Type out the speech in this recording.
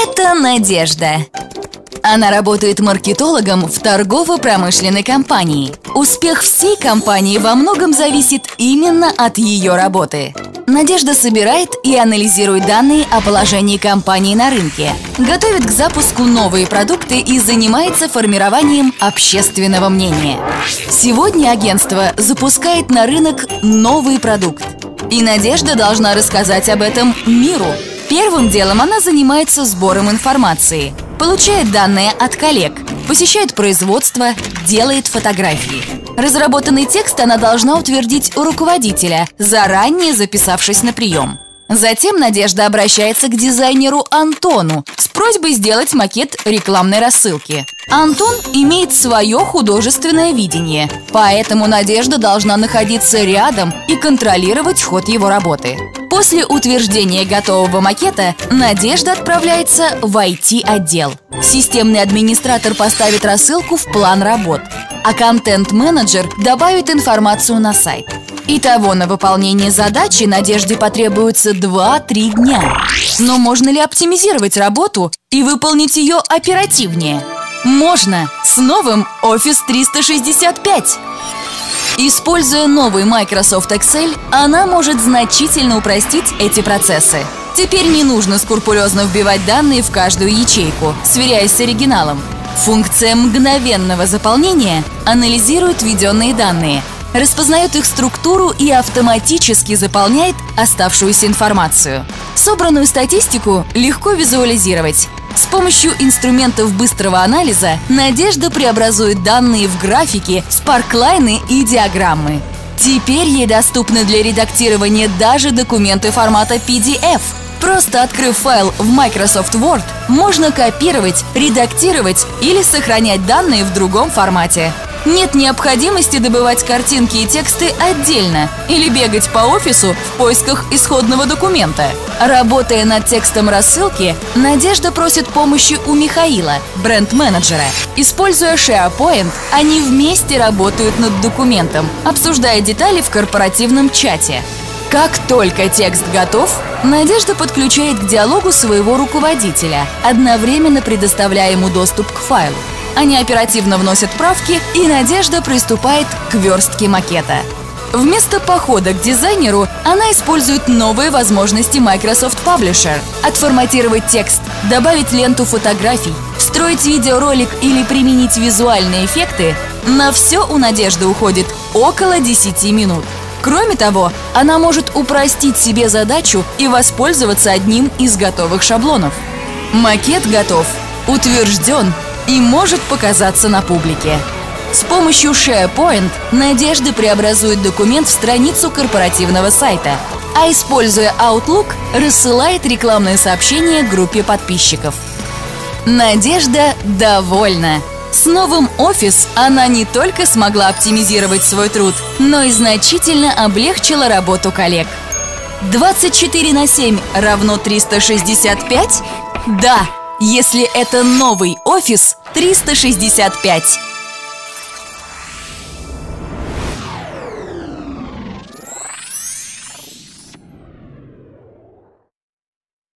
Это Надежда. Она работает маркетологом в торгово-промышленной компании. Успех всей компании во многом зависит именно от ее работы. Надежда собирает и анализирует данные о положении компании на рынке, готовит к запуску новые продукты и занимается формированием общественного мнения. Сегодня агентство запускает на рынок новый продукт. И Надежда должна рассказать об этом миру. Первым делом она занимается сбором информации, получает данные от коллег, посещает производство, делает фотографии. Разработанный текст она должна утвердить у руководителя, заранее записавшись на прием. Затем Надежда обращается к дизайнеру Антону с просьбой сделать макет рекламной рассылки. Антон имеет свое художественное видение, поэтому Надежда должна находиться рядом и контролировать ход его работы. После утверждения готового макета Надежда отправляется в IT-отдел. Системный администратор поставит рассылку в план работ, а контент-менеджер добавит информацию на сайт. Итого на выполнение задачи Надежде потребуется 2-3 дня. Но можно ли оптимизировать работу и выполнить ее оперативнее? Можно! С новым Office 365! Используя новый Microsoft Excel, она может значительно упростить эти процессы. Теперь не нужно скрупулезно вбивать данные в каждую ячейку, сверяясь с оригиналом. Функция мгновенного заполнения анализирует введенные данные – распознает их структуру и автоматически заполняет оставшуюся информацию. Собранную статистику легко визуализировать. С помощью инструментов быстрого анализа Надежда преобразует данные в графики, спарклайны и диаграммы. Теперь ей доступны для редактирования даже документы формата PDF. Просто открыв файл в Microsoft Word, можно копировать, редактировать или сохранять данные в другом формате. Нет необходимости добывать картинки и тексты отдельно или бегать по офису в поисках исходного документа. Работая над текстом рассылки, Надежда просит помощи у Михаила, бренд-менеджера. Используя SharePoint, они вместе работают над документом, обсуждая детали в корпоративном чате. Как только текст готов, Надежда подключает к диалогу своего руководителя, одновременно предоставляя ему доступ к файлу. Они оперативно вносят правки, и Надежда приступает к верстке макета. Вместо похода к дизайнеру она использует новые возможности Microsoft Publisher. Отформатировать текст, добавить ленту фотографий, встроить видеоролик или применить визуальные эффекты – на все у Надежды уходит около 10 минут. Кроме того, она может упростить себе задачу и воспользоваться одним из готовых шаблонов. Макет готов, утвержден и может показаться на публике. С помощью SharePoint Надежда преобразует документ в страницу корпоративного сайта, а используя Outlook, рассылает рекламные сообщения группе подписчиков. Надежда довольна. С новым офис она не только смогла оптимизировать свой труд, но и значительно облегчила работу коллег. 24 на 7 равно 365? Да! Если это новый офис 365.